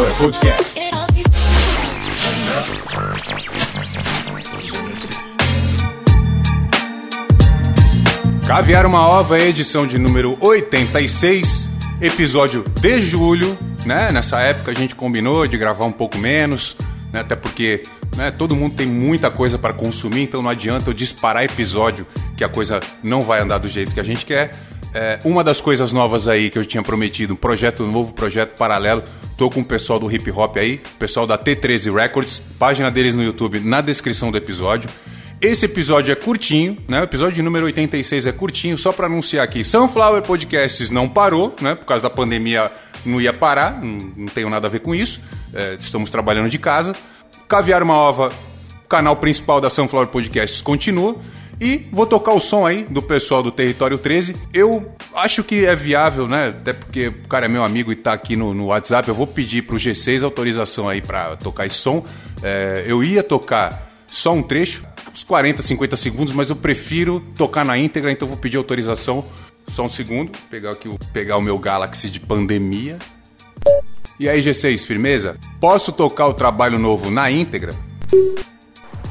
Sunflower Podcast. Caviar uma ova, edição de número 86, episódio de julho, né? Nessa época a gente combinou de gravar um pouco menos, né? Até porque né, todo mundo tem muita coisa para consumir, então não adianta eu disparar episódio que a coisa não vai andar do jeito que a gente quer. É, uma das coisas novas aí que eu tinha prometido, um projeto novo, projeto paralelo. Tô com o pessoal do hip hop aí, pessoal da T13 Records, página deles no YouTube na descrição do episódio. Esse episódio é curtinho, né? O episódio número 86 é curtinho, só para anunciar aqui. Sunflower Podcasts não parou, né? Por causa da pandemia não ia parar, não, não tenho nada a ver com isso. É, estamos trabalhando de casa. Caviar uma Ova, canal principal da Sunflower Podcasts, continua. E vou tocar o som aí do pessoal do Território 13. Eu acho que é viável, né? Até porque o cara é meu amigo e tá aqui no, no WhatsApp. Eu vou pedir pro G6 autorização aí para tocar esse som. É, eu ia tocar só um trecho, uns 40, 50 segundos, mas eu prefiro tocar na íntegra, então vou pedir autorização. Só um segundo, pegar aqui o, pegar o meu Galaxy de pandemia. E aí, G6, firmeza? Posso tocar o trabalho novo na íntegra?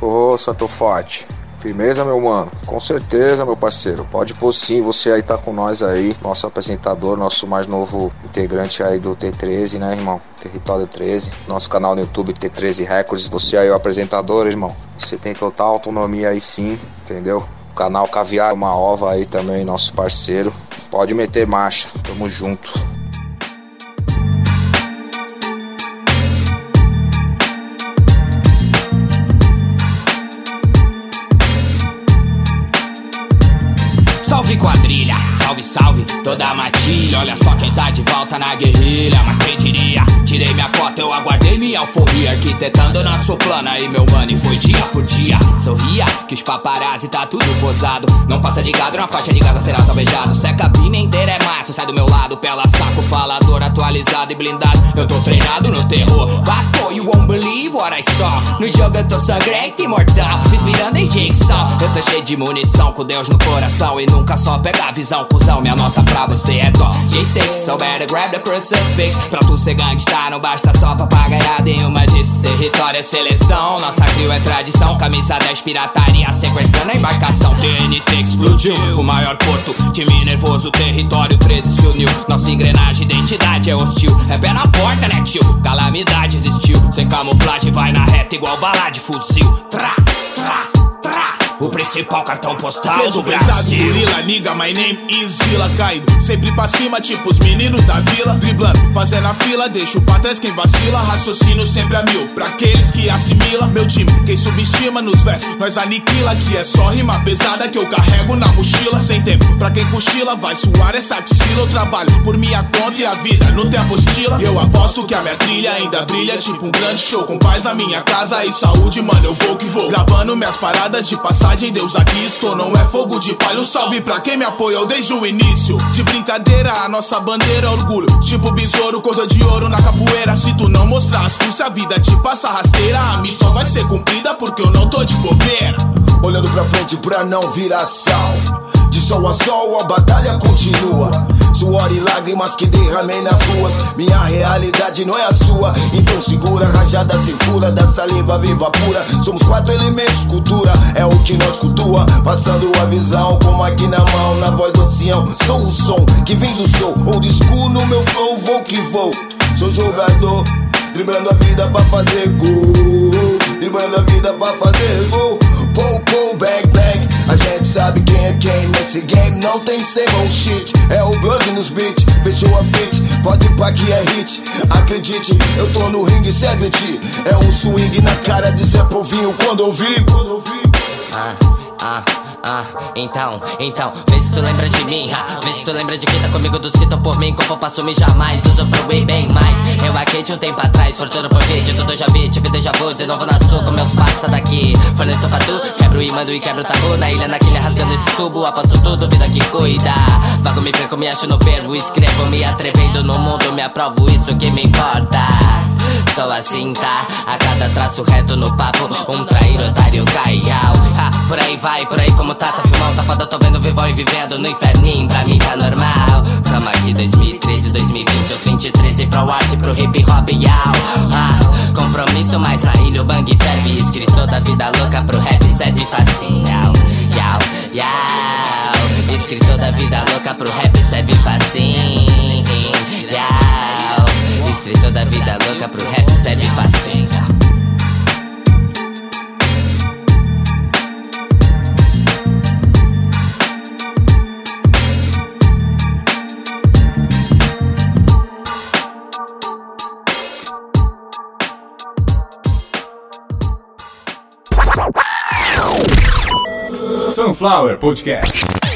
Ô, Santo Forte. Firmeza, meu mano? Com certeza, meu parceiro. Pode pôr sim, você aí tá com nós aí, nosso apresentador, nosso mais novo integrante aí do T13, né, irmão? Território 13, nosso canal no YouTube T13 Records. Você aí, o apresentador, irmão. Você tem total autonomia aí sim, entendeu? Canal Caviar, uma ova aí também, nosso parceiro. Pode meter marcha, tamo junto. Quadrilha, salve, salve toda a matilha. Olha só quem tá de volta na guerrilha. Mas quem diria? Tirei minha cota, eu aguardei minha alforria. Arquitetando nosso plano aí, meu mano. E foi dia por dia. Sorria que os paparazzi tá tudo posado. Não passa de gado na faixa de gado, será salvejado. Se a cabine inteira é mato, sai do meu lado. Pela saco, falador atualizado e blindado. Eu tô treinado no terror. Bato, you won't believe what I saw. No jogo eu tô sangrento e imortal. Inspirando em Jigsaw. Eu tô cheio de munição, com Deus no coração. E nunca só pega a visão, cuzão. Minha nota pra você é dó. J6, so better grab the crucifix. Pra tu ser gangsta, não basta só papagaiada em uma disso. Território é seleção, nossa crio é tradição. Camisa 10, pirataria, sequestrando a embarcação. TNT explodiu, o maior porto. Time nervoso, território 13 se uniu. Nossa engrenagem, identidade é hostil. É pé na porta, né, tio? Calamidade existiu. Sem camuflagem, vai na reta igual bala de fuzil. Tra, tra. O principal cartão postal Peso do pesado, Brasil. gorila, nigga, my name is Zilla Caído, sempre pra cima, tipo os meninos da vila. Driblando, fazendo a fila, deixo pra trás quem vacila. Raciocínio sempre a mil, pra aqueles que assimila. Meu time, quem subestima nos versos, nós aniquila. Que é só rima pesada que eu carrego na mochila. Sem tempo, pra quem cochila, vai suar essa axila. Eu trabalho por minha conta e a vida não tem apostila. Eu aposto que a minha trilha ainda brilha Tipo um grande show, com paz na minha casa e saúde Mano, eu vou que vou, gravando minhas paradas de passagem Deus aqui estou, não é fogo de palha Um salve pra quem me apoiou desde o início. De brincadeira, a nossa bandeira é orgulho. Tipo besouro, corda de ouro na capoeira. Se tu não mostrar astúcia, a vida te passa rasteira. A missão vai ser cumprida porque eu não tô de bobeira. Olhando pra frente pra não virar sal. Sol a sol a batalha continua. Suor e lágrimas que derramei nas ruas. Minha realidade não é a sua. Então segura, rajada sem fura, da saliva viva pura. Somos quatro elementos, cultura é o que nós cultua. Passando a visão, como aqui na mão, na voz do ancião. Sou o som que vem do sol. Old school no meu flow, vou que vou. Sou jogador, driblando a vida pra fazer gol. Driblando a vida pra fazer Não tem sem shit. É o blood nos beats. Fechou a fit. Pode pá que é hit. Acredite, eu tô no ringue se. É um swing na cara de Zé Povinho quando ouvi. Quando. Ah, ah, ah, então, então, vê se tu lembra de mim, ha, vê se tu lembra de quem tá comigo, dos que tão por mim, como eu passo me jamais, usufruí bem mais. Eu aqui de um tempo atrás, fortuna por vídeo, tudo já vi, tive déjà vu, de novo na sua, com meus passa daqui. Forneço pra tu, quebro e mando e quebro tabu, na ilha, naquele rasgando esse tubo, aposto tudo, vida que cuida. Vago, me perco, me acho no verbo, escrevo, me atrevendo no mundo, me aprovo, isso que me importa. Sou assim, tá? A cada traço reto no papo, um traíra, otário, caial. Ha, por aí vai, por aí como tá, tá filmão, tá foda, tô vendo vivão e vivendo no inferninho, pra mim tá normal. Tamo aqui 2013, de 2020 aos 23 e pro arte, pro hip hop, yau. Ah, compromisso mais na ilha, o bang ferve. Escritor da vida louca pro rap, serve facinho. Yau, yau. Escritor da vida louca pro rap, serve facinho. Yau. Escritor da vida louca pro rap, serve facinho. Sunflower Podcast.